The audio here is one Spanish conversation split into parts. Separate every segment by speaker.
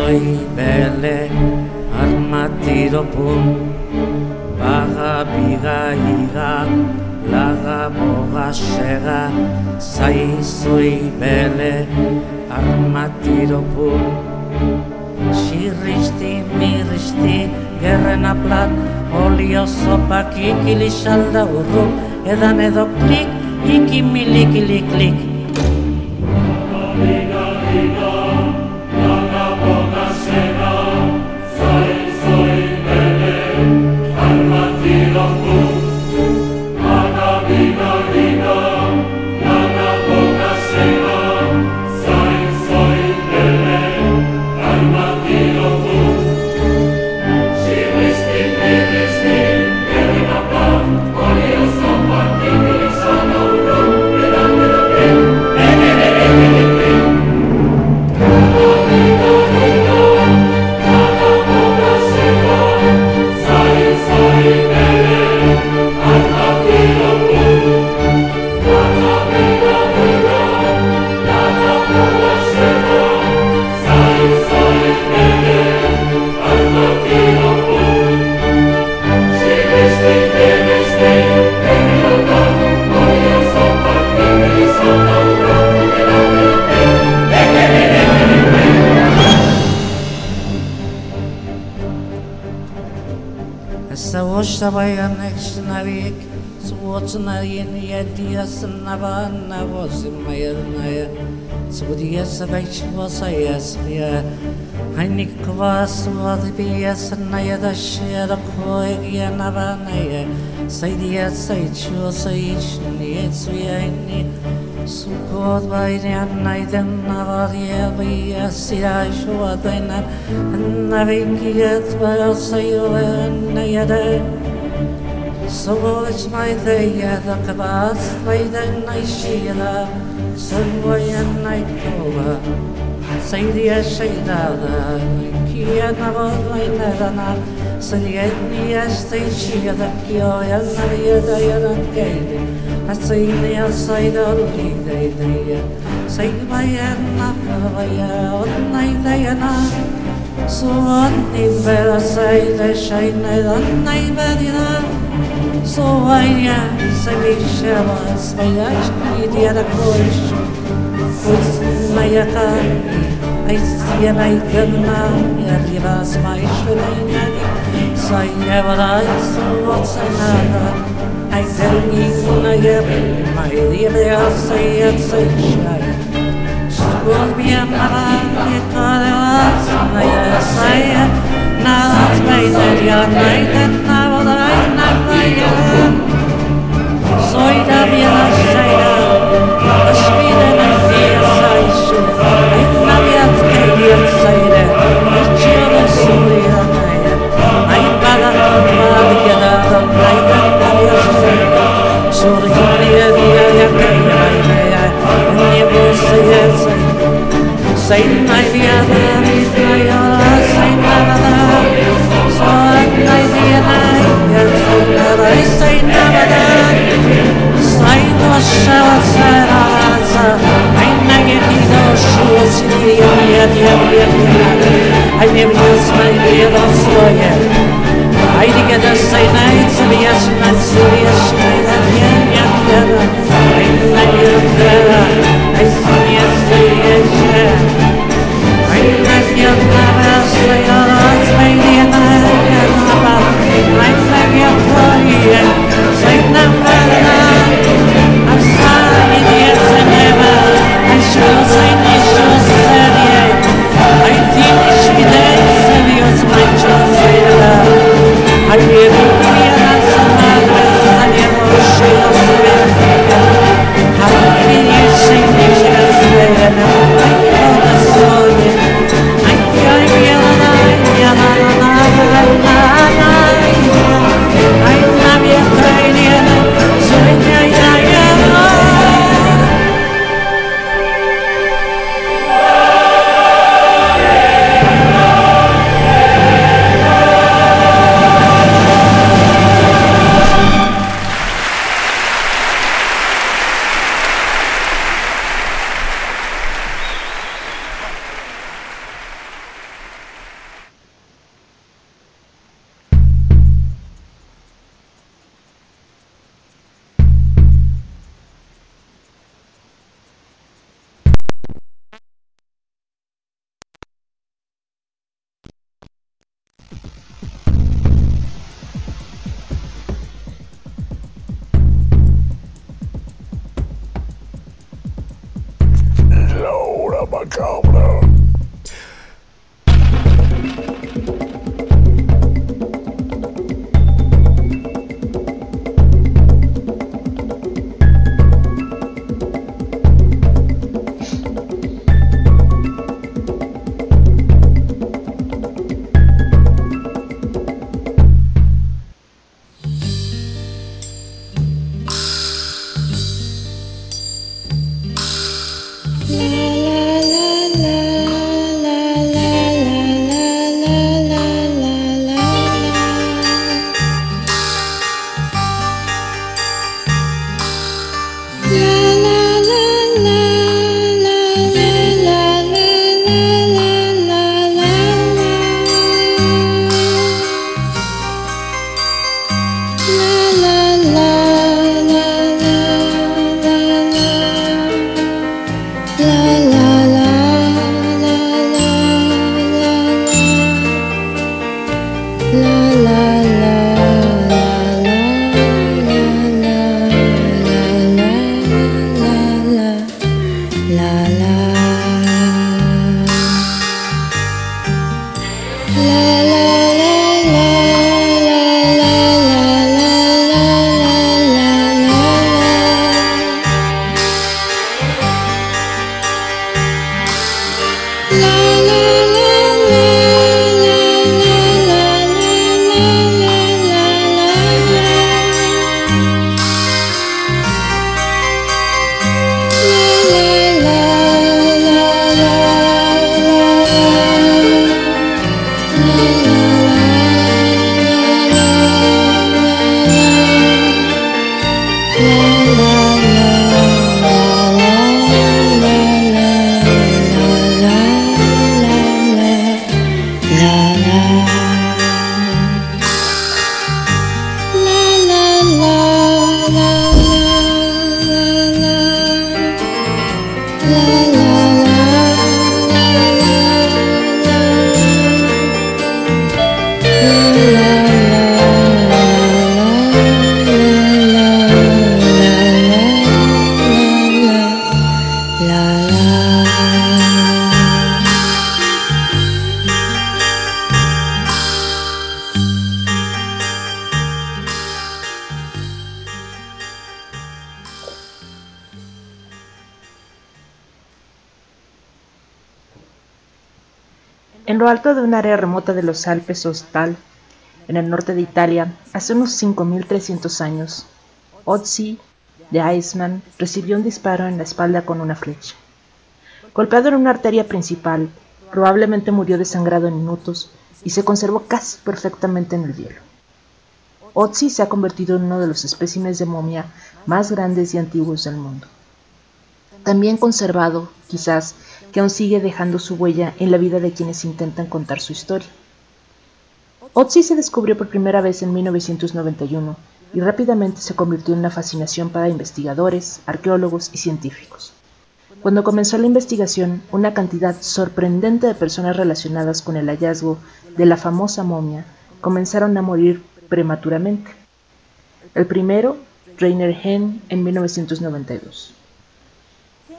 Speaker 1: zoi bele armatiro pun baga biga iga laga boga sega. Zai zoi bele armatiro pun Shiristi, miristi, gerren aplat, olio sopak ikili salda urru, edan edo klik, iki milik klik. Աշտավայան էքշնարիկ ծուցնային յետիասնավան նավոսմայերնայա ծուդիասվեչ վասայասմիա Հայնիկ կվաս վադպիասնայա դաշյար քոյգյանավանայա Սայդիասայչոսայիչնիեցվիայնի Sukot bayrayan naydan navariye biya siyashu adayna Navikiyat bayasayı ve annayada Savaşmaydı da asmaydı nayşıyla Sırvayan naykova Saydiye şeydada Kiye navamaylarana Sıriyetni yaştayşıyla Kiyoyan nariyada yanan geydi Asayni yasayda olgiydeydi Saymayan nafavaya Onnaydayana Suvanni berasayda Şeynaydan naybedina Saymayan nafavaya so I am my my I see a night of my arrivas, my shrine, and I never ask what's another. I tell me when I get my I they are say at such night. School be a mother, it's my dear, I am not my dear, I am not
Speaker 2: my
Speaker 3: dear. Soy da vida un área remota de los Alpes Ostal, en el norte de Italia, hace unos 5.300 años, Otzi de Iceman recibió un disparo en la espalda con una flecha. Golpeado en una arteria principal, probablemente murió desangrado en minutos y se conservó casi perfectamente en el hielo. Otzi se ha convertido en uno de los especímenes de momia más grandes y antiguos del mundo. También conservado, quizás, que aún sigue dejando su huella en la vida de quienes intentan contar su historia. Otzi se descubrió por primera vez en 1991 y rápidamente se convirtió en una fascinación para investigadores, arqueólogos y científicos. Cuando comenzó la investigación, una cantidad sorprendente de personas relacionadas con el hallazgo de la famosa momia comenzaron a morir prematuramente. El primero, Rainer Henn, en 1992.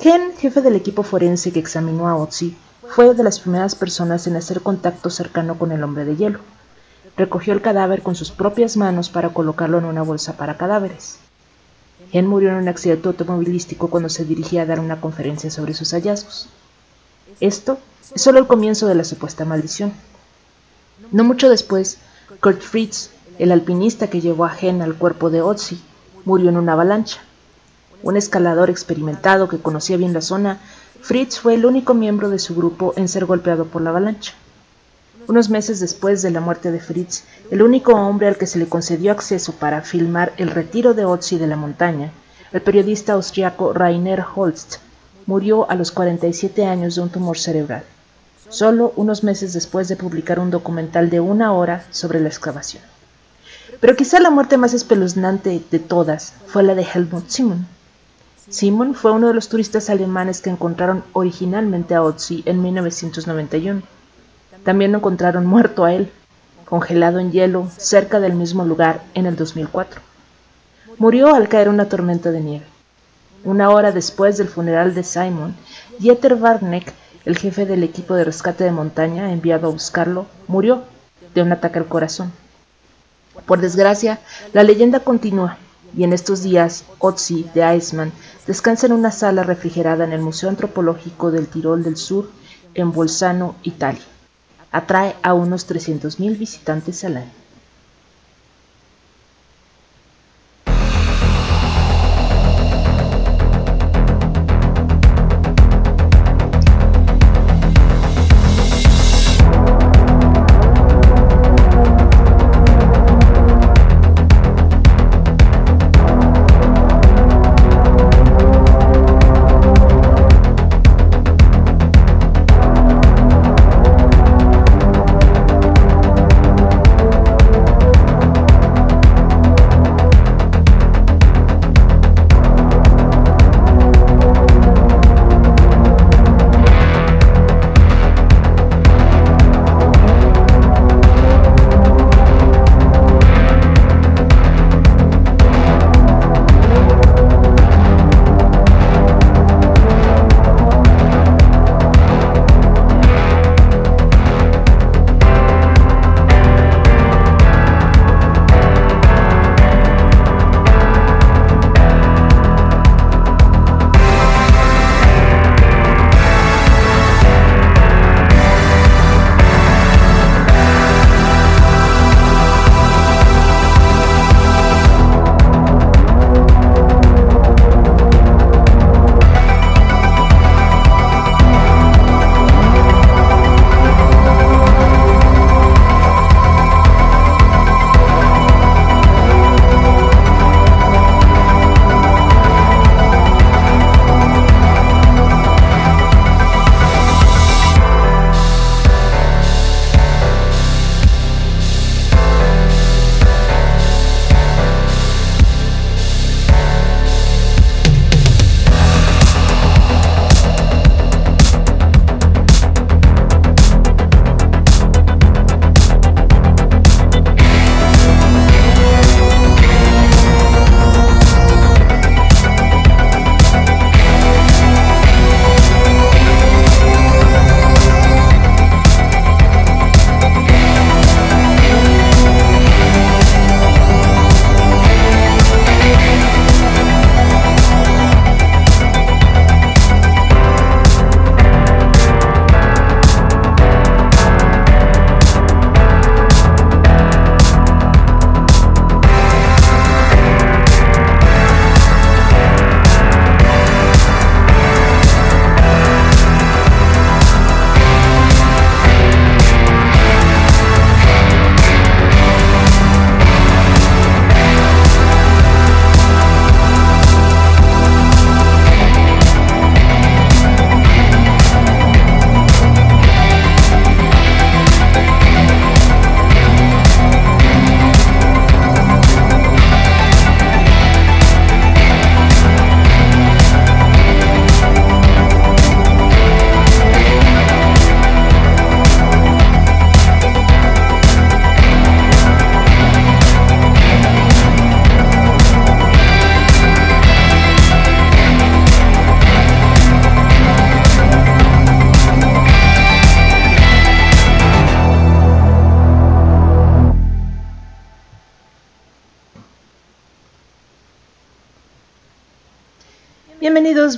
Speaker 3: Ken, jefe del equipo forense que examinó a Otzi, fue de las primeras personas en hacer contacto cercano con el hombre de hielo. Recogió el cadáver con sus propias manos para colocarlo en una bolsa para cadáveres. Ken murió en un accidente automovilístico cuando se dirigía a dar una conferencia sobre sus hallazgos. Esto es solo el comienzo de la supuesta maldición. No mucho después, Kurt Fritz, el alpinista que llevó a Hen al cuerpo de Otzi, murió en una avalancha. Un escalador experimentado que conocía bien la zona, Fritz fue el único miembro de su grupo en ser golpeado por la avalancha. Unos meses después de la muerte de Fritz, el único hombre al que se le concedió acceso para filmar el retiro de Otzi de la montaña, el periodista austriaco Rainer Holst, murió a los 47 años de un tumor cerebral, solo unos meses después de publicar un documental de una hora sobre la excavación. Pero quizá la muerte más espeluznante de todas fue la de Helmut Simon, Simon fue uno de los turistas alemanes que encontraron originalmente a Otzi en 1991. También lo encontraron muerto a él, congelado en hielo, cerca del mismo lugar en el 2004. Murió al caer una tormenta de nieve. Una hora después del funeral de Simon, Dieter Warneck, el jefe del equipo de rescate de montaña enviado a buscarlo, murió de un ataque al corazón. Por desgracia, la leyenda continúa, y en estos días Otzi de Iceman descansa en una sala refrigerada en el Museo Antropológico del Tirol del Sur en Bolzano, Italia. Atrae a unos 300.000 visitantes al año.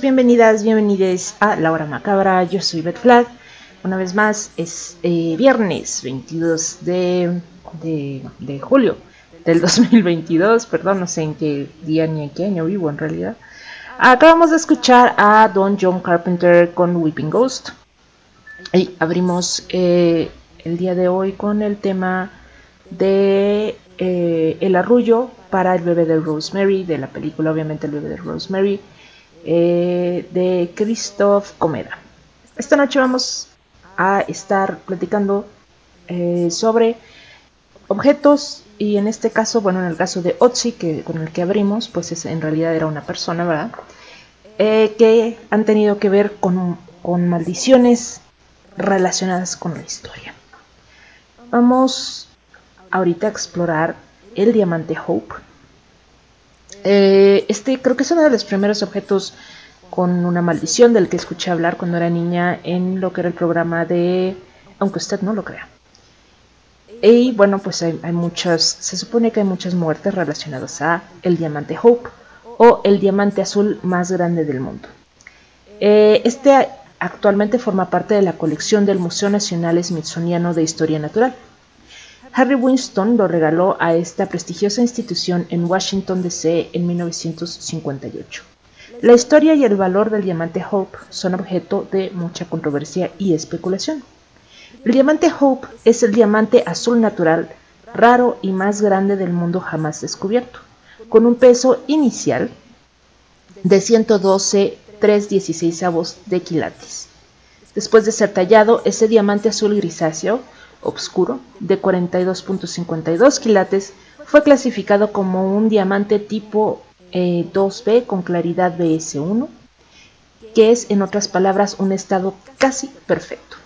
Speaker 3: Bienvenidos, bienvenidas, bienvenides a La Hora Macabra. Yo soy Beth Flag. Una vez más, es eh, viernes 22 de, de, julio del 2022. Perdón, no sé en qué día ni en qué año vivo en realidad. Acabamos de escuchar a Don John Carpenter con Weeping Ghost. Y abrimos eh, el día de hoy con el tema de eh, El arrullo para el bebé de Rosemary, de la película obviamente El bebé de Rosemary eh, de Christoph Comeda. Esta noche vamos a estar platicando eh, sobre objetos y en este caso, bueno, en el caso de Otzi, que, con el que abrimos, pues en realidad era una persona, ¿verdad? Eh, que han tenido que ver con, con maldiciones relacionadas con la historia. Vamos ahorita a explorar el diamante Hope, Eh, este creo que es uno de los primeros objetos con una maldición del que escuché hablar cuando era niña en lo que era el programa de, aunque usted no lo crea. Y bueno, pues hay, muchas, se supone que hay muchas muertes relacionadas a el diamante Hope o el diamante azul más grande del mundo. Eh, este actualmente forma parte de la colección del Museo Nacional Smithsoniano de Historia Natural. Harry Winston lo regaló a esta prestigiosa institución en Washington, D.C. en 1958. La historia y el valor del diamante Hope son objeto de mucha controversia y especulación. El diamante Hope es el diamante azul natural raro y más grande del mundo jamás descubierto, con un peso inicial de 112 316 de quilates. Después de ser tallado, ese diamante azul grisáceo, oscuro, de 42.52 quilates, fue clasificado como un diamante tipo 2B eh, con claridad BS1, que es en otras palabras un estado casi perfecto.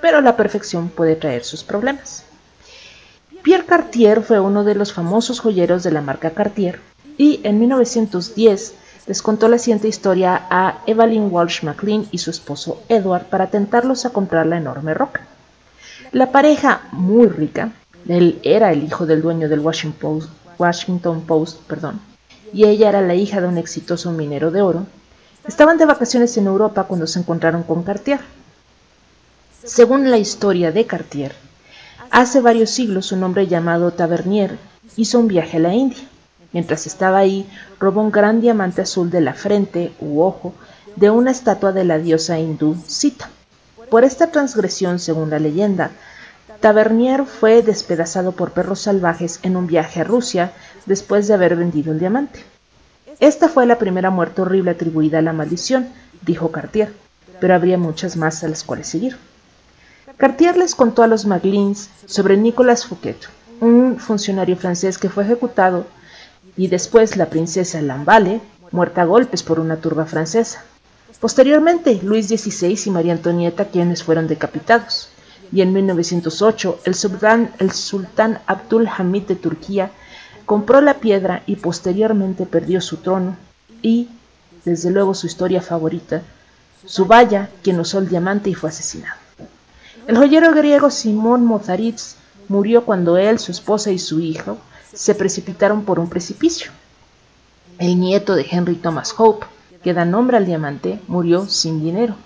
Speaker 3: Pero la perfección puede traer sus problemas. Pierre Cartier fue uno de los famosos joyeros de la marca Cartier y en 1910 les contó la siguiente historia a Evelyn Walsh McLean y su esposo Edward para tentarlos a comprar la enorme roca. La pareja, muy rica, él era el hijo del dueño del Washington Post, perdón, y ella era la hija de un exitoso minero de oro, estaban de vacaciones en Europa cuando se encontraron con Cartier. Según la historia de Cartier, hace varios siglos un hombre llamado Tavernier hizo un viaje a la India. Mientras estaba ahí, robó un gran diamante azul de la frente u ojo de una estatua de la diosa hindú Sita. Por esta transgresión, según la leyenda, Tavernier fue despedazado por perros salvajes en un viaje a Rusia después de haber vendido el diamante. Esta fue la primera muerte horrible atribuida a la maldición, dijo Cartier, pero habría muchas más a las cuales seguir. Cartier les contó a los Maglins sobre Nicolas Fouquet, un funcionario francés que fue ejecutado y después la princesa Lamballe, muerta a golpes por una turba francesa. Posteriormente, Luis XVI y María Antonieta, quienes fueron decapitados. Y en 1908, el sultán, Abdul Hamid de Turquía compró la piedra y posteriormente perdió su trono y, desde luego, su historia favorita, Subaya, quien usó el diamante y fue asesinado. El joyero griego Simón Mozaritz murió cuando él, su esposa y su hijo se precipitaron por un precipicio. El nieto de Henry Thomas Hope, que da nombre al diamante, murió sin dinero.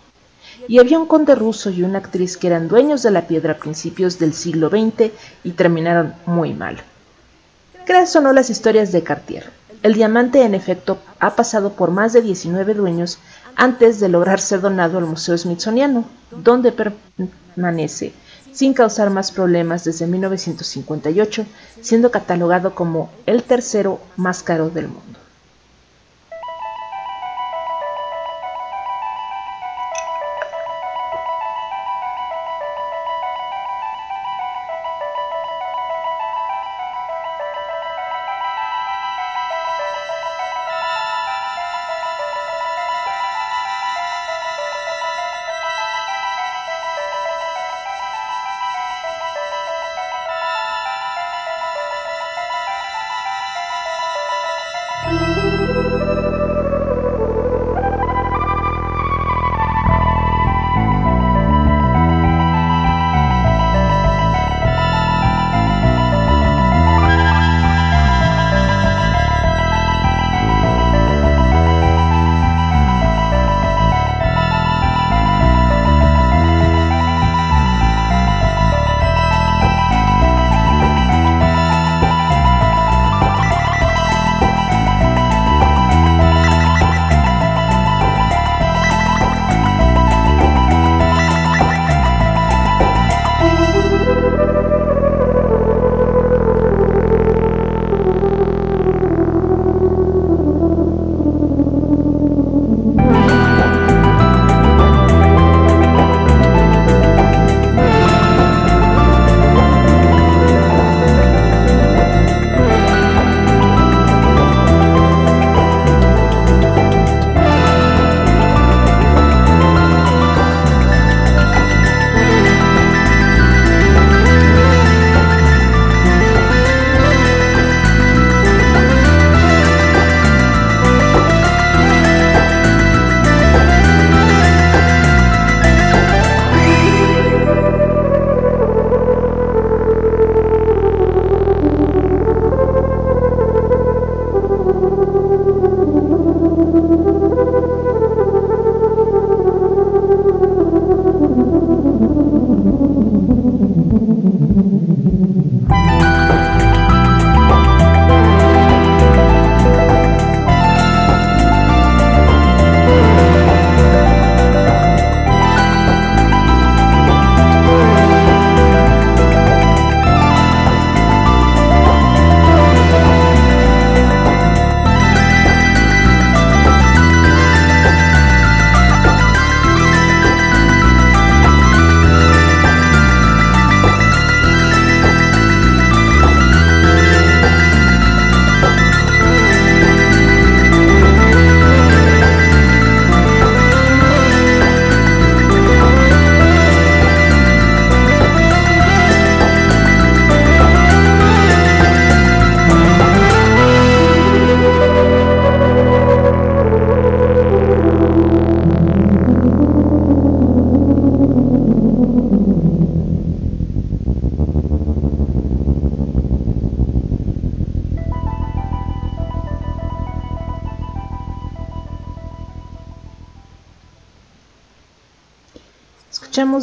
Speaker 3: Y había un conde ruso y una actriz que eran dueños de la piedra a principios del siglo XX y terminaron muy mal. Creas o no las historias de Cartier. El diamante en efecto ha pasado por más de 19 dueños antes de lograr ser donado al Museo Smithsoniano, donde permanece sin causar más problemas desde 1958, siendo catalogado como el tercero más caro del mundo.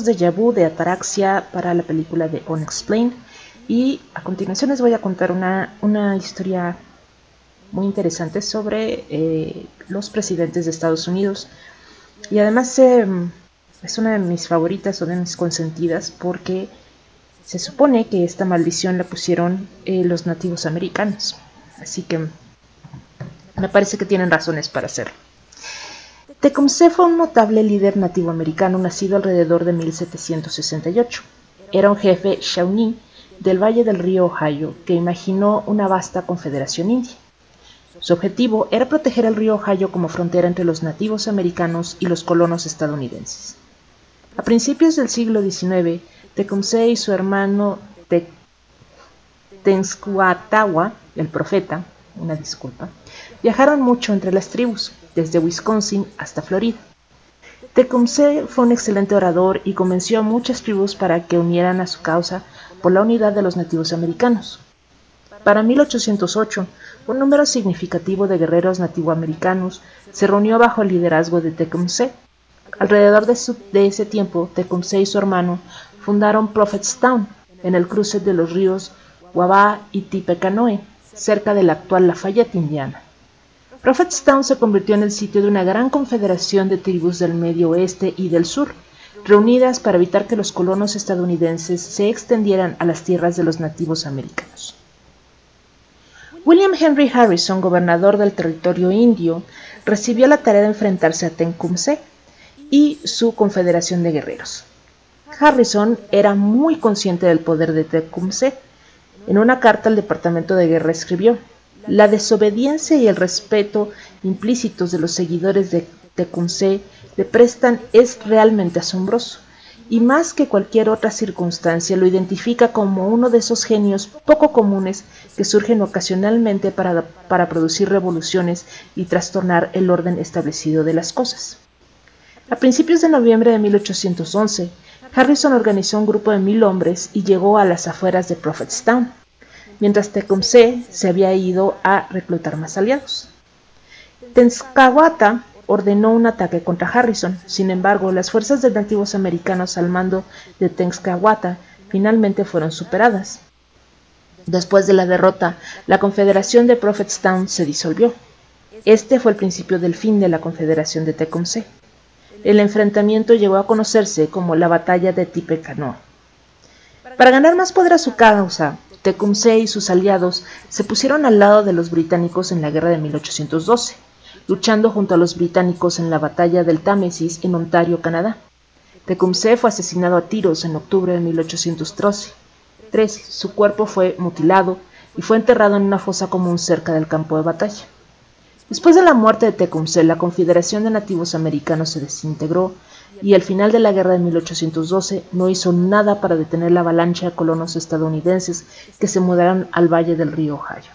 Speaker 3: De Vu de Ataraxia para la película de Unexplained y a continuación les voy a contar una, una historia muy interesante sobre eh, los presidentes de Estados Unidos y además em, es una de mis favoritas o de mis consentidas porque se supone que esta maldición la pusieron eh, los nativos americanos. Así que me parece que tienen razones para hacerlo. Tecumseh fue un notable líder nativo americano nacido alrededor de 1768. Era un jefe Shawnee del valle del río Ohio que imaginó una vasta confederación india. Su objetivo era proteger el río Ohio como frontera entre los nativos americanos y los colonos estadounidenses. A principios del siglo XIX, Tecumseh y su hermano Tenskwatawa, el profeta, una disculpa, viajaron mucho entre las tribus, desde Wisconsin hasta Florida. Tecumseh fue un excelente orador y convenció a muchas tribus para que unieran a su causa por la unidad de los nativos americanos. Para 1808, un número significativo de guerreros nativoamericanos se reunió bajo el liderazgo de Tecumseh. Alrededor de, ese tiempo, Tecumseh y su hermano fundaron Prophetstown, en el cruce de los ríos Wabah y Tippecanoe, cerca de la actual Lafayette, Indiana. Prophetstown se convirtió en el sitio de una gran confederación de tribus del medio oeste y del sur, reunidas para evitar que los colonos estadounidenses se extendieran a las tierras de los nativos americanos. William Henry Harrison, gobernador del territorio indio, recibió la tarea de enfrentarse a Tecumseh y su confederación de guerreros. Harrison era muy consciente del poder de Tecumseh. En una carta al Departamento de Guerra escribió, la desobediencia y el respeto implícitos de los seguidores de Tecumseh le prestan es realmente asombroso y más que cualquier otra circunstancia lo identifica como uno de esos genios poco comunes que surgen ocasionalmente para, para, producir revoluciones y trastornar el orden establecido de las cosas. A principios de noviembre de 1811, Harrison organizó un grupo de mil hombres y llegó a las afueras de Prophetstown, mientras Tecumseh se había ido a reclutar más aliados. Tenskwata ordenó un ataque contra Harrison. Sin embargo, las fuerzas de nativos americanos al mando de Tenskwata finalmente fueron superadas. Después de la derrota, la Confederación de Prophetstown se disolvió. Este fue el principio del fin de la Confederación de Tecumseh. El enfrentamiento llegó a conocerse como la Batalla de Tippecanoe. Para ganar más poder a su causa, Tecumseh y sus aliados se pusieron al lado de los británicos en la guerra de 1812 luchando junto a los británicos en la batalla del Támesis en Ontario, Canadá. Tecumseh fue asesinado a tiros en octubre de 1813. Su cuerpo fue mutilado y fue enterrado en una fosa común cerca del campo de batalla. Después de la muerte de Tecumseh, la Confederación de Nativos Americanos se desintegró y al final de la guerra de 1812 no hizo nada para detener la avalancha de colonos estadounidenses que se mudaron al valle del río Ohio.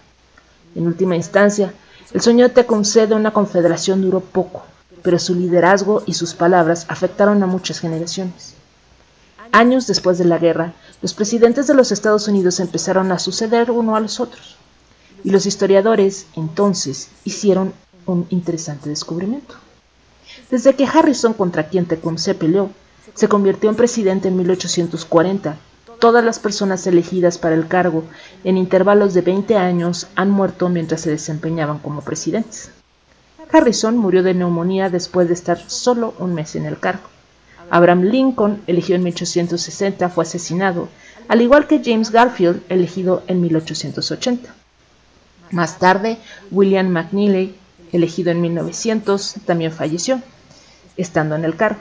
Speaker 3: En última instancia, el sueño de Tecumseh de una confederación duró poco, pero su liderazgo y sus palabras afectaron a muchas generaciones. Años después de la guerra, los presidentes de los Estados Unidos empezaron a suceder uno a los otros, y los historiadores entonces hicieron un interesante descubrimiento. Desde que Harrison, contra quien Tecumseh peleó, se convirtió en presidente en 1840, Todas las personas elegidas para el cargo en intervalos de 20 años han muerto mientras se desempeñaban como presidentes. Harrison murió de neumonía después de estar solo un mes en el cargo. Abraham Lincoln, elegido en 1860, fue asesinado, al igual que James Garfield, elegido en 1880. Más tarde, William McNeely, elegido en 1900, también falleció, estando en el cargo.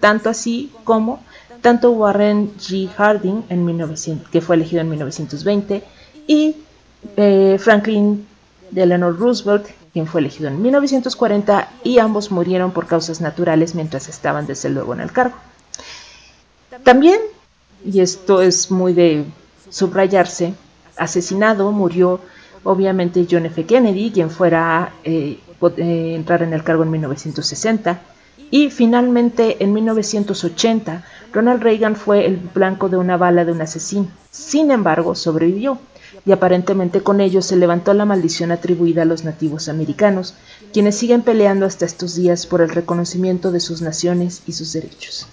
Speaker 3: Tanto así como tanto Warren G. Harding, en 1900, que fue elegido en 1920, y eh, Franklin Delano Roosevelt, quien fue elegido en 1940, y ambos murieron por causas naturales mientras estaban desde luego en el cargo. También, y esto es muy de subrayarse, asesinado murió obviamente John F. Kennedy, quien fuera a eh, eh, entrar en el cargo en 1960, y finalmente en 1980 Ronald Reagan fue el blanco de una bala de un asesino. Sin embargo, sobrevivió, y aparentemente con ello se levantó la maldición atribuida a los nativos americanos, quienes siguen peleando hasta estos días por el reconocimiento de sus naciones y sus derechos.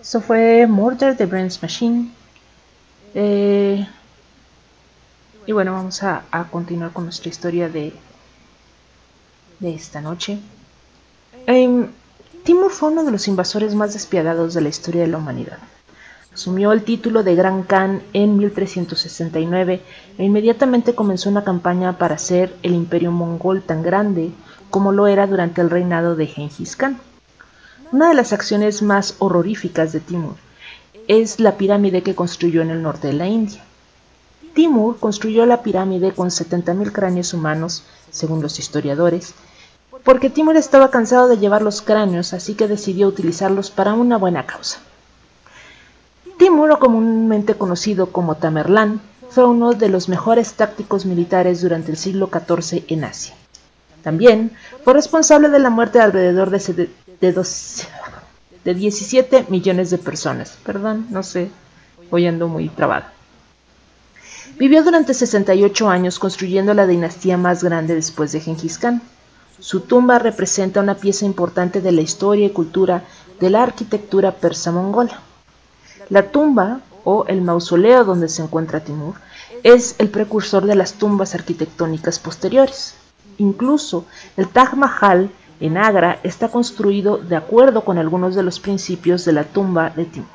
Speaker 3: Eso fue Murder the Brains Machine. Eh, y bueno, vamos a, continuar con nuestra historia de, de esta noche. Em, Timur fue uno de los invasores más despiadados de la historia de la humanidad. Asumió el título de Gran Khan en 1369 e inmediatamente comenzó una campaña para hacer el imperio mongol tan grande como lo era durante el reinado de Genghis Khan. Una de las acciones más horroríficas de Timur es la pirámide que construyó en el norte de la India. Timur construyó la pirámide con 70.000 cráneos humanos, según los historiadores, porque Timur estaba cansado de llevar los cráneos, así que decidió utilizarlos para una buena causa. Timur, comúnmente conocido como Tamerlán, fue uno de los mejores tácticos militares durante el siglo XIV en Asia. También fue responsable de la muerte de alrededor de, de, 17 millones de personas. Perdón, no sé, voy ando muy trabada. Vivió durante 68 años construyendo la dinastía más grande después de Genghis Khan. Su tumba representa una pieza importante de la historia y cultura de la arquitectura persa mongola. La tumba, o el mausoleo donde se encuentra Timur, es el precursor de las tumbas arquitectónicas posteriores. Incluso el Taj Mahal en Agra está construido de acuerdo con algunos de los principios de la tumba de Timur.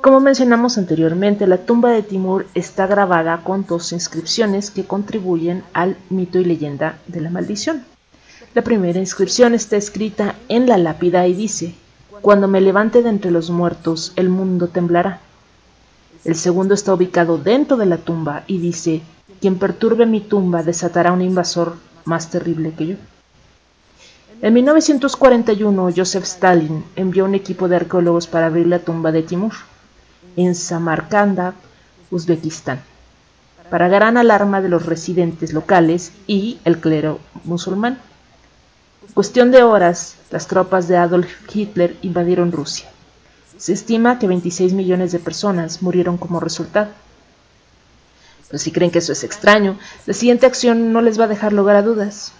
Speaker 3: Como mencionamos anteriormente, la tumba de Timur está grabada con dos inscripciones que contribuyen al mito y leyenda de la maldición. La primera inscripción está escrita en la lápida y dice, cuando me levante de entre los muertos, el mundo temblará. El segundo está ubicado dentro de la tumba y dice, quien perturbe mi tumba desatará un invasor más terrible que yo. En 1941, Joseph Stalin envió un equipo de arqueólogos para abrir la tumba de Timur, en Samarcanda, Uzbekistán, para gran alarma de los residentes locales y el clero musulmán. Cuestión de horas, las tropas de Adolf Hitler invadieron Rusia. Se estima que 26 millones de personas murieron como resultado. Pero si creen que eso es extraño, la siguiente acción no les va a dejar lugar a dudas.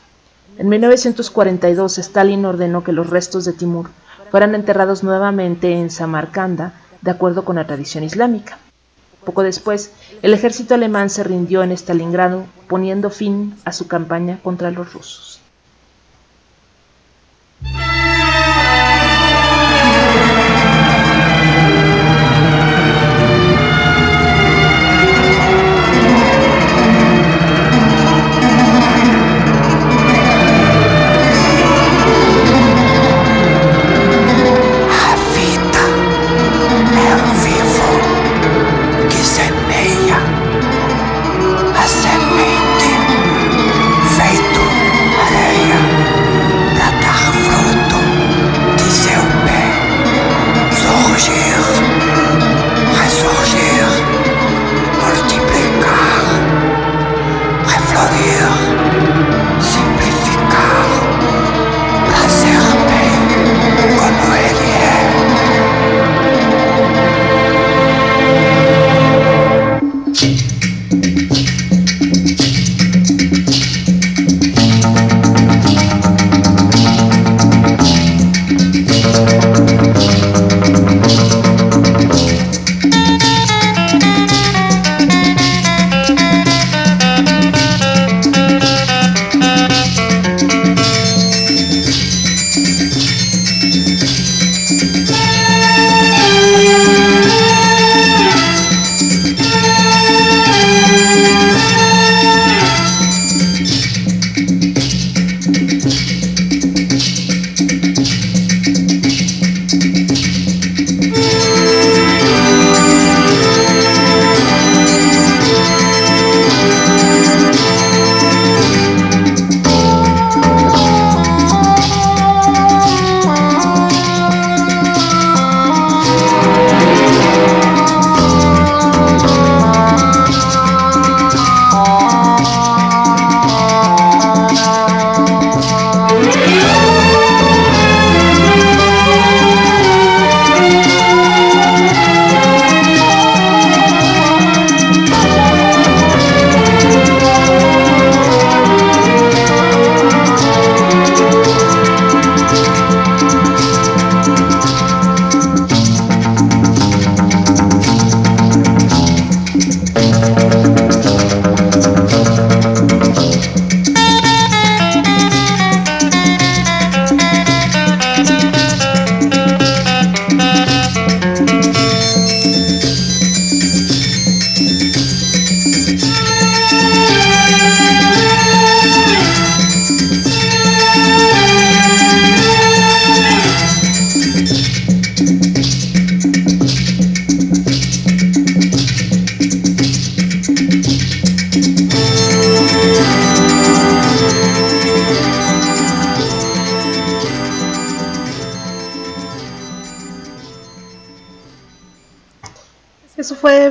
Speaker 3: En 1942, Stalin ordenó que los restos de Timur fueran enterrados nuevamente en Samarcanda, de acuerdo con la tradición islámica. Poco después, el ejército alemán se rindió en Stalingrado, poniendo fin a su campaña contra los rusos.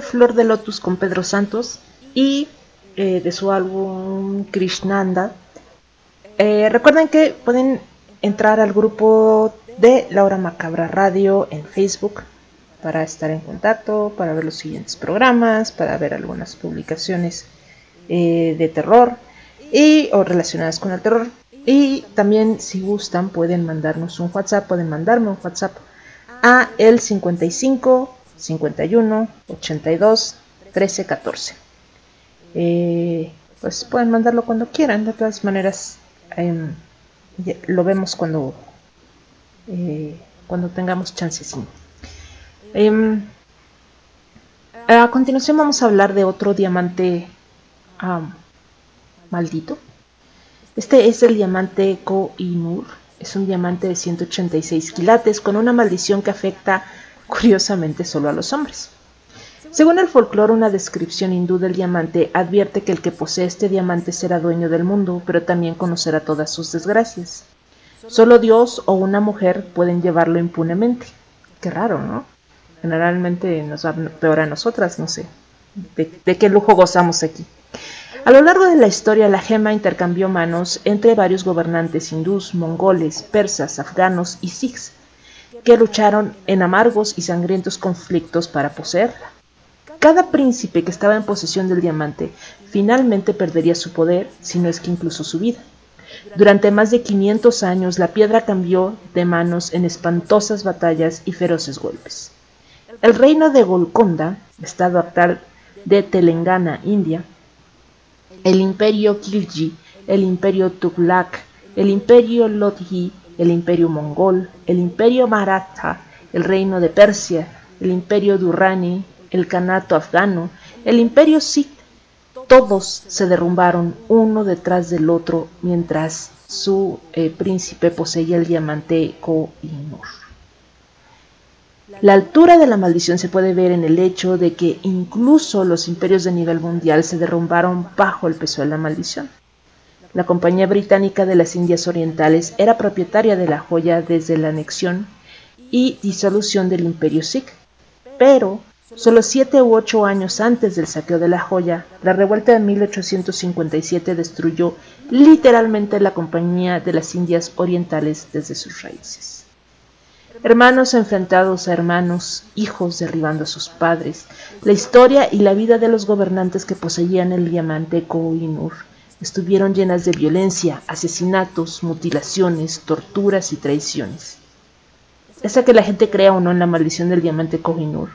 Speaker 3: Flor de Lotus con Pedro Santos y eh, de su álbum Krishnanda. Eh, recuerden que pueden entrar al grupo de Laura Macabra Radio en Facebook para estar en contacto, para ver los siguientes programas, para ver algunas publicaciones eh, de terror y o relacionadas con el terror. Y también si gustan pueden mandarnos un WhatsApp, pueden mandarme un WhatsApp a el 55 51 82 13 14. pues pueden mandarlo cuando quieran, de todas maneras em, lo vemos cuando eh, cuando tengamos chances. Em, a continuación vamos a hablar de otro diamante maldito. Este es el diamante Ko-i-Nur. Es un diamante de 186 quilates con una maldición que afecta curiosamente solo a los hombres. Según el folclore, una descripción hindú del diamante advierte que el que posee este diamante será dueño del mundo, pero también conocerá todas sus desgracias. Solo Dios o una mujer pueden llevarlo impunemente. Qué raro, ¿no? Generalmente nos va peor a nosotras, no sé. ¿De, de qué lujo gozamos aquí? A lo largo de la historia, la gema intercambió manos entre varios gobernantes hindús, mongoles, persas, afganos y sikhs, que lucharon en amargos y sangrientos conflictos para poseerla. Cada príncipe que estaba en posesión del diamante finalmente perdería su poder, si no es que incluso su vida. Durante más de 500 años, la piedra cambió de manos en espantosas batallas y feroces golpes. El reino de Golconda, estado actual de Telangana, India, el imperio Khilji, el imperio Tughlaq, el imperio Lodhi, el imperio mongol, el imperio Maratha, el reino de Persia, el imperio Durrani, el Kanato afgano, el imperio Sikh, todos se derrumbaron uno detrás del otro mientras su eh, príncipe poseía el diamante Koh-i-Noor. La altura de la maldición se puede ver en el hecho de que incluso los imperios de nivel mundial se derrumbaron bajo el peso de la maldición. La Compañía Británica de las Indias Orientales era propietaria de la joya desde la anexión y disolución del imperio Sikh, pero solo siete u ocho años antes del saqueo de la joya, la revuelta de 1857 destruyó literalmente la Compañía de las Indias Orientales desde sus raíces. Hermanos enfrentados a hermanos, hijos derribando a sus padres, la historia y la vida de los gobernantes que poseían el diamante Koh-i-Noor estuvieron llenas de violencia, asesinatos, mutilaciones, torturas y traiciones. Esa que la gente crea o no en la maldición del diamante Koh-i-Noor,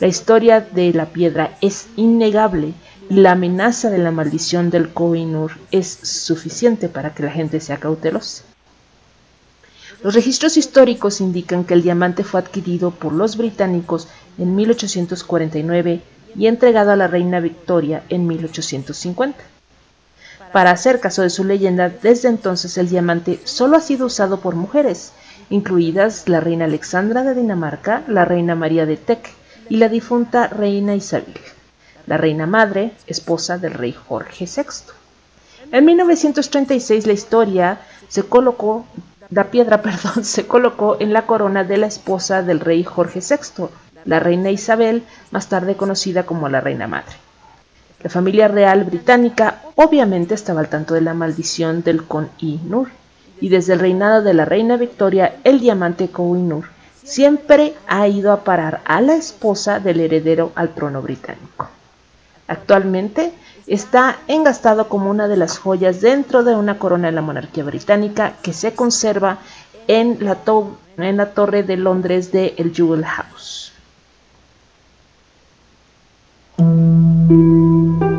Speaker 3: la historia de la piedra es innegable y la amenaza de la maldición del Koh-i-Noor es suficiente para que la gente sea cautelosa. Los registros históricos indican que el diamante fue adquirido por los británicos en 1849 y entregado a la reina Victoria en 1850. Para hacer caso de su leyenda, desde entonces el diamante solo ha sido usado por mujeres, incluidas la reina Alexandra de Dinamarca, la reina María de Teck y la difunta reina Isabel, la reina madre, esposa del rey Jorge VI. En 1936 la historia se colocó la piedra, perdón, se colocó en la corona de la esposa del rey Jorge VI, la reina Isabel, más tarde conocida como la reina madre. La familia real británica obviamente estaba al tanto de la maldición del Con-i-Nur, y desde el reinado de la reina Victoria, el diamante Koh-i-Nur siempre ha ido a parar a la esposa del heredero al trono británico. Actualmente está engastado como una de las joyas dentro de una corona de la monarquía británica que se conserva en la, en la torre de Londres de el Jewel House. Eso fue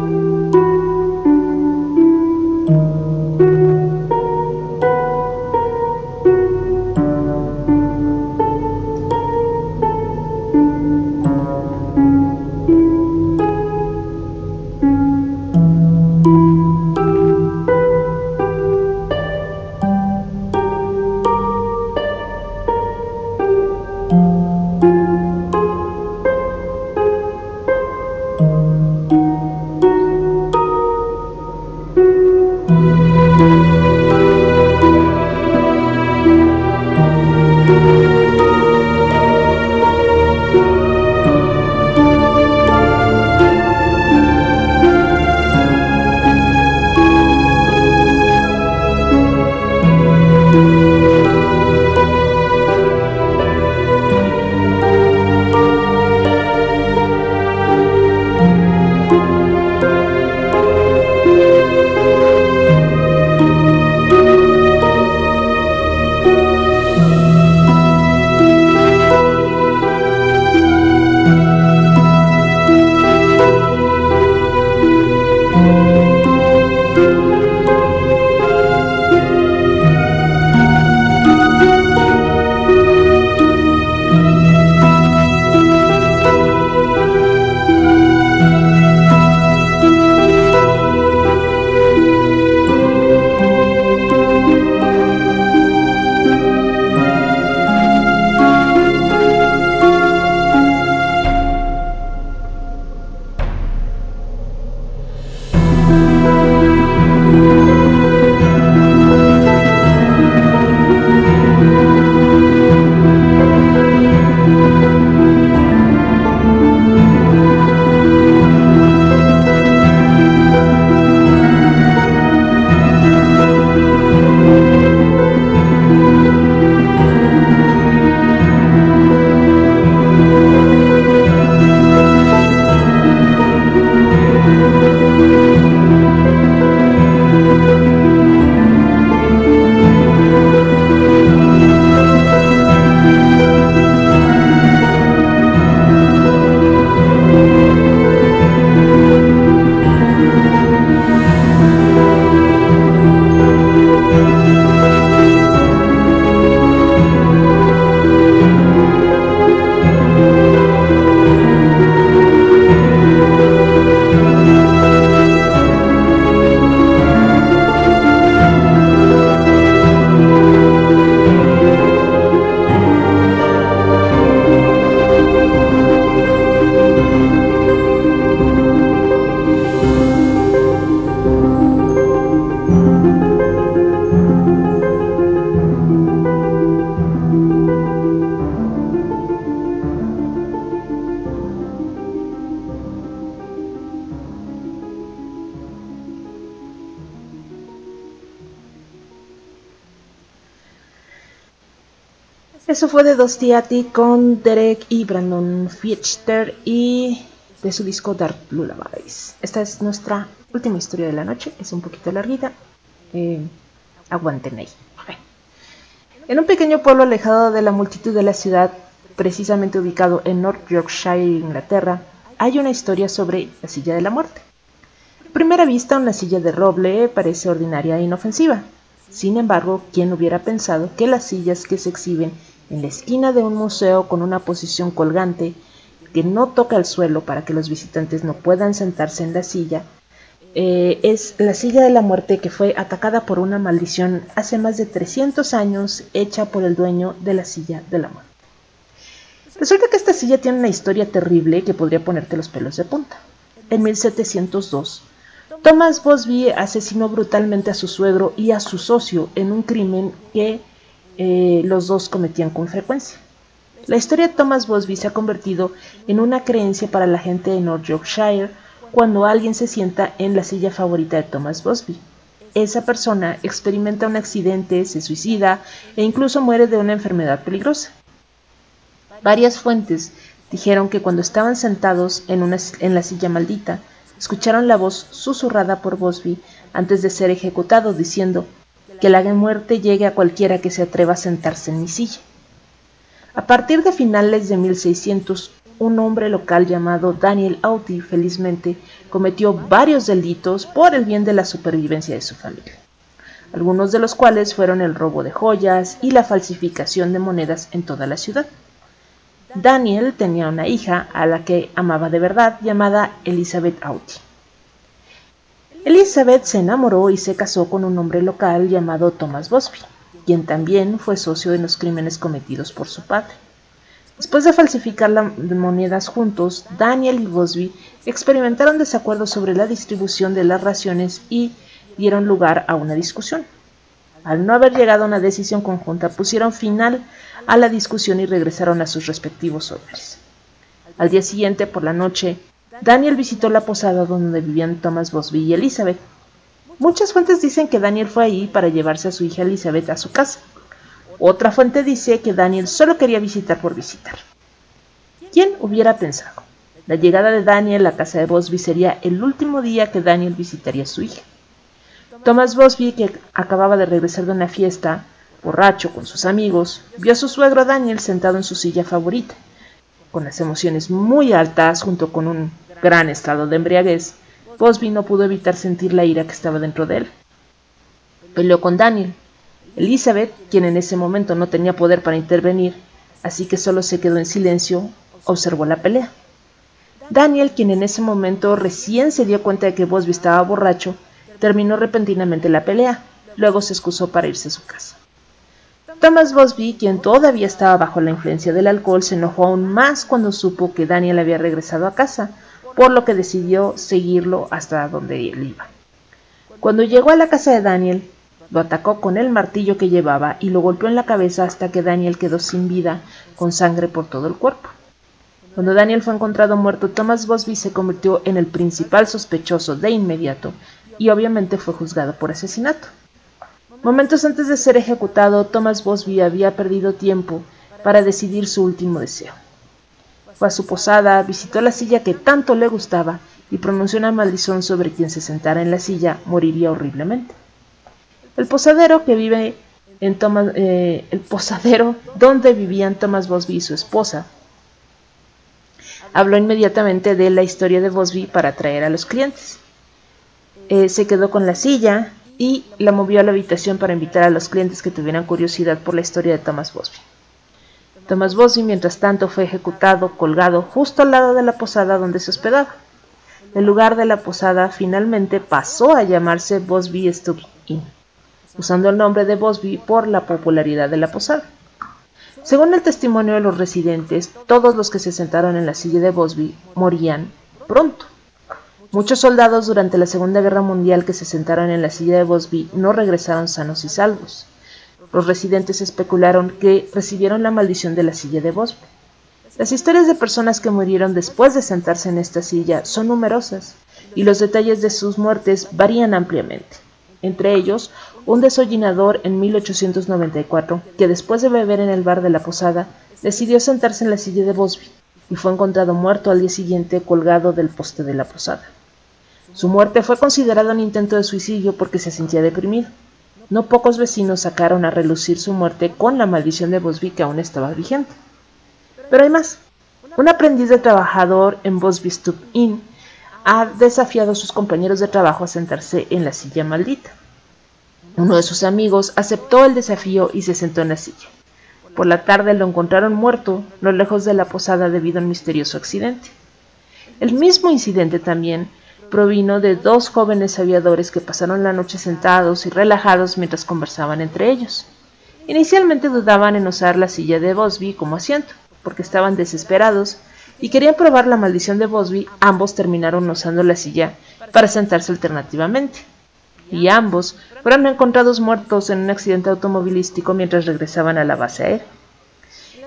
Speaker 3: Con Derek y Brandon Fichter y de su disco Dark Lullabies. Esta es nuestra última historia de la noche, es un poquito larguita. Eh, aguanten ahí. En un pequeño pueblo alejado de la multitud de la ciudad, precisamente ubicado en North Yorkshire, Inglaterra, hay una historia sobre la silla de la muerte. A primera vista, una silla de roble parece ordinaria e inofensiva. Sin embargo, ¿quién hubiera pensado que las sillas que se exhiben en la esquina de un museo con una posición colgante que no toca el suelo para que los visitantes no puedan sentarse en la silla, eh, es la silla de la muerte que fue atacada por una maldición hace más de 300 años hecha por el dueño de la silla de la muerte. Resulta que esta silla tiene una historia terrible que podría ponerte los pelos de punta. En 1702, Thomas Bosby asesinó brutalmente a su suegro y a su socio en un crimen que eh, los dos cometían con frecuencia. La historia de Thomas Bosby se ha convertido en una creencia para la gente de North Yorkshire cuando alguien se sienta en la silla favorita de Thomas Bosby. Esa persona experimenta un accidente, se suicida e incluso muere de una enfermedad peligrosa. Varias fuentes dijeron que cuando estaban sentados en, en la silla maldita, escucharon la voz susurrada por Bosby antes de ser ejecutado diciendo que la muerte llegue a cualquiera que se atreva a sentarse en mi silla. A partir de finales de 1600, un hombre local llamado Daniel Auti felizmente cometió varios delitos por el bien de la supervivencia de su familia, algunos de los cuales fueron el robo de joyas y la falsificación de monedas en toda la ciudad. Daniel tenía una hija a la que amaba de verdad llamada Elizabeth Auti. Elizabeth se enamoró y se casó con un hombre local llamado Thomas Bosby, quien también fue socio en los crímenes cometidos por su padre. Después de falsificar las monedas juntos, Daniel y Bosby experimentaron desacuerdos sobre la distribución de las raciones y dieron lugar a una discusión. Al no haber llegado a una decisión conjunta, pusieron final a la discusión y regresaron a sus respectivos hogares. Al día siguiente, por la noche, Daniel visitó la posada donde vivían Thomas Bosby y Elizabeth. Muchas fuentes dicen que Daniel fue ahí para llevarse a su hija Elizabeth a su casa. Otra fuente dice que Daniel solo quería visitar por visitar. ¿Quién hubiera pensado? La llegada de Daniel a la casa de Bosby sería el último día que Daniel visitaría a su hija. Thomas Bosby, que acababa de regresar de una fiesta, borracho con sus amigos, vio a su suegro Daniel sentado en su silla favorita. Con las emociones muy altas, junto con un gran estado de embriaguez, Bosby no pudo evitar sentir la ira que estaba dentro de él. Peleó con Daniel. Elizabeth, quien en ese momento no tenía poder para intervenir, así que solo se quedó en silencio, observó la pelea. Daniel, quien en ese momento recién se dio cuenta de que Bosby estaba borracho, terminó repentinamente la pelea, luego se excusó para irse a su casa. Thomas Bosby, quien todavía estaba bajo la influencia del alcohol, se enojó aún más cuando supo que Daniel había regresado a casa, por lo que decidió seguirlo hasta donde él iba. Cuando llegó a la casa de Daniel, lo atacó con el martillo que llevaba y lo golpeó en la cabeza hasta que Daniel quedó sin vida, con sangre por todo el cuerpo. Cuando Daniel fue encontrado muerto, Thomas Bosby se convirtió en el principal sospechoso de inmediato y obviamente fue juzgado por asesinato. Momentos antes de ser ejecutado, Thomas Bosby había perdido tiempo para decidir su último deseo. Fue a su posada, visitó la silla que tanto le gustaba y pronunció una maldición sobre quien se sentara en la silla moriría horriblemente. El posadero que vive en Thomas, eh, el posadero donde vivían Thomas Bosby y su esposa habló inmediatamente de la historia de Bosby para atraer a los clientes. Eh, se quedó con la silla y la movió a la habitación para invitar a los clientes que tuvieran curiosidad por la historia de Thomas Bosby. Thomas Bosby, mientras tanto, fue ejecutado colgado justo al lado de la posada donde se hospedaba. El lugar de la posada finalmente pasó a llamarse Bosby Stub Inn, usando el nombre de Bosby por la popularidad de la posada. Según el testimonio de los residentes, todos los que se sentaron en la silla de Bosby morían pronto. Muchos soldados durante la Segunda Guerra Mundial que se sentaron en la silla de Bosby no regresaron sanos y salvos. Los residentes especularon que recibieron la maldición de la silla de Bosby. Las historias de personas que murieron después de sentarse en esta silla son numerosas y los detalles de sus muertes varían ampliamente. Entre ellos, un desollinador en 1894 que después de beber en el bar de la posada decidió sentarse en la silla de Bosby y fue encontrado muerto al día siguiente colgado del poste de la posada. Su muerte fue considerada un intento de suicidio porque se sentía deprimido. No pocos vecinos sacaron a relucir su muerte con la maldición de Bosby que aún estaba vigente. Pero hay más. Un aprendiz de trabajador en Bosby Stoop Inn ha desafiado a sus compañeros de trabajo a sentarse en la silla maldita. Uno de sus amigos aceptó el desafío y se sentó en la silla. Por la tarde lo encontraron muerto, no lejos de la posada debido a un misterioso accidente. El mismo incidente también provino de dos jóvenes aviadores que pasaron la noche sentados y relajados mientras conversaban entre ellos. Inicialmente dudaban en usar la silla de Bosby como asiento, porque estaban desesperados y querían probar la maldición de Bosby, ambos terminaron usando la silla para sentarse alternativamente y ambos fueron encontrados muertos en un accidente automovilístico mientras regresaban a la base aérea.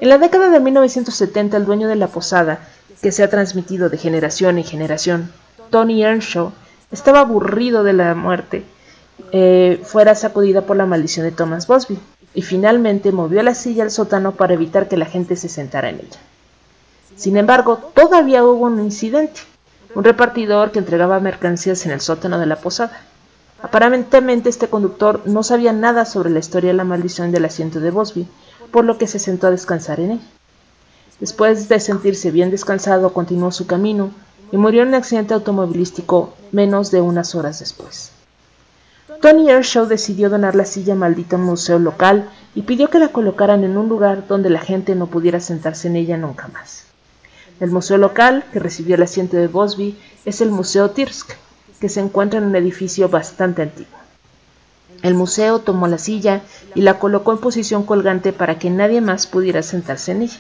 Speaker 3: En la década de 1970, el dueño de la posada, que se ha transmitido de generación en generación, Tony Earnshaw, estaba aburrido de la muerte eh, fuera sacudida por la maldición de Thomas Bosby, y finalmente movió la silla al sótano para evitar que la gente se sentara en ella. Sin embargo, todavía hubo un incidente, un repartidor que entregaba mercancías en el sótano de la posada. Aparentemente este conductor no sabía nada sobre la historia de la maldición del asiento de Bosby, por lo que se sentó a descansar en él. Después de sentirse bien descansado, continuó su camino y murió en un accidente automovilístico menos de unas horas después. Tony Ershaw decidió donar la silla maldita a museo local y pidió que la colocaran en un lugar donde la gente no pudiera sentarse en ella nunca más. El museo local que recibió el asiento de Bosby es el Museo Tirsk, que se encuentra en un edificio bastante antiguo. El museo tomó la silla y la colocó en posición colgante para que nadie más pudiera sentarse en ella.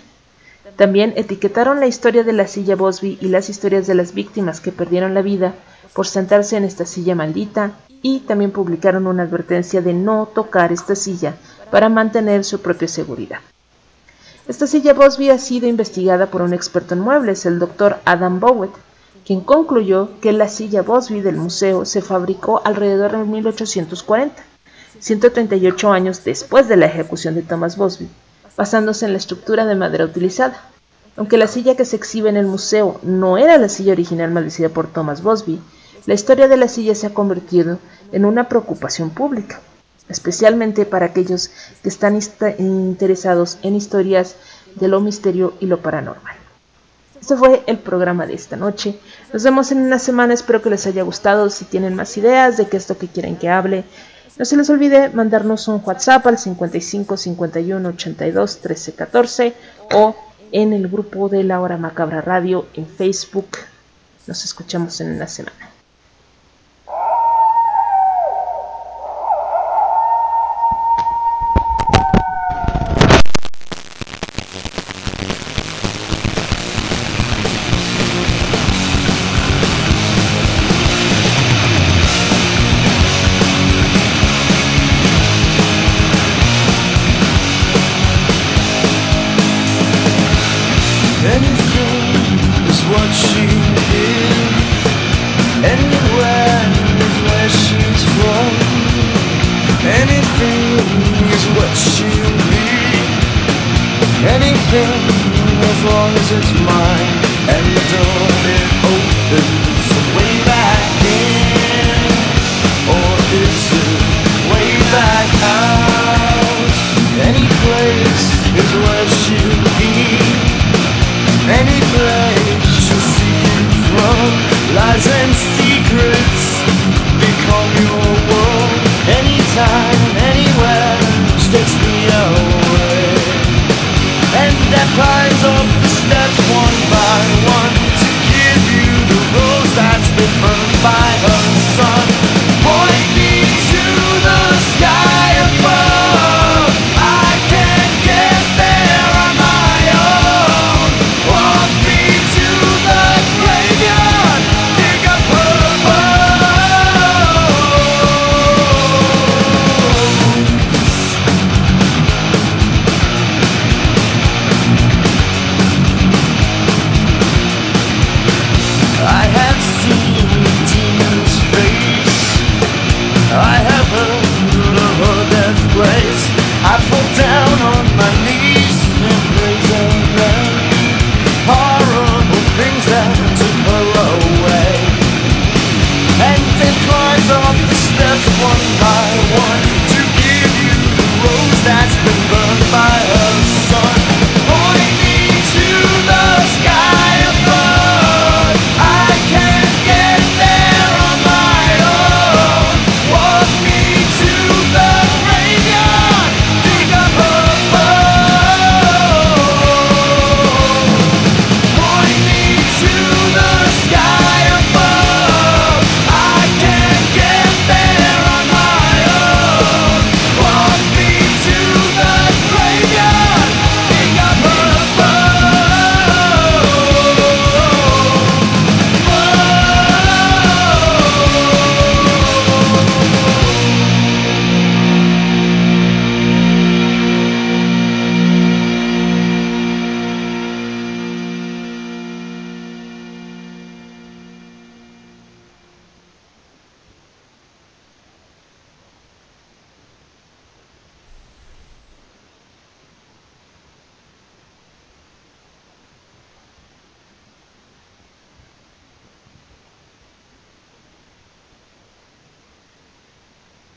Speaker 3: También etiquetaron la historia de la silla Bosby y las historias de las víctimas que perdieron la vida por sentarse en esta silla maldita y también publicaron una advertencia de no tocar esta silla para mantener su propia seguridad. Esta silla Bosby ha sido investigada por un experto en muebles, el doctor Adam Bowett, quien concluyó que la silla Bosby del museo se fabricó alrededor de 1840, 138 años después de la ejecución de Thomas Bosby, basándose en la estructura de madera utilizada. Aunque la silla que se exhibe en el museo no era la silla original maldecida por Thomas Bosby, la historia de la silla se ha convertido en una preocupación pública, especialmente para aquellos que están interesados en historias de lo misterio y lo paranormal. Este fue el programa de esta noche. Nos vemos en una semana. Espero que les haya gustado. Si tienen más ideas de qué que quieren que hable, no se les olvide mandarnos un WhatsApp al 55 51 82 13 14 o en el grupo de La Hora Macabra Radio en Facebook. Nos escuchamos en una semana.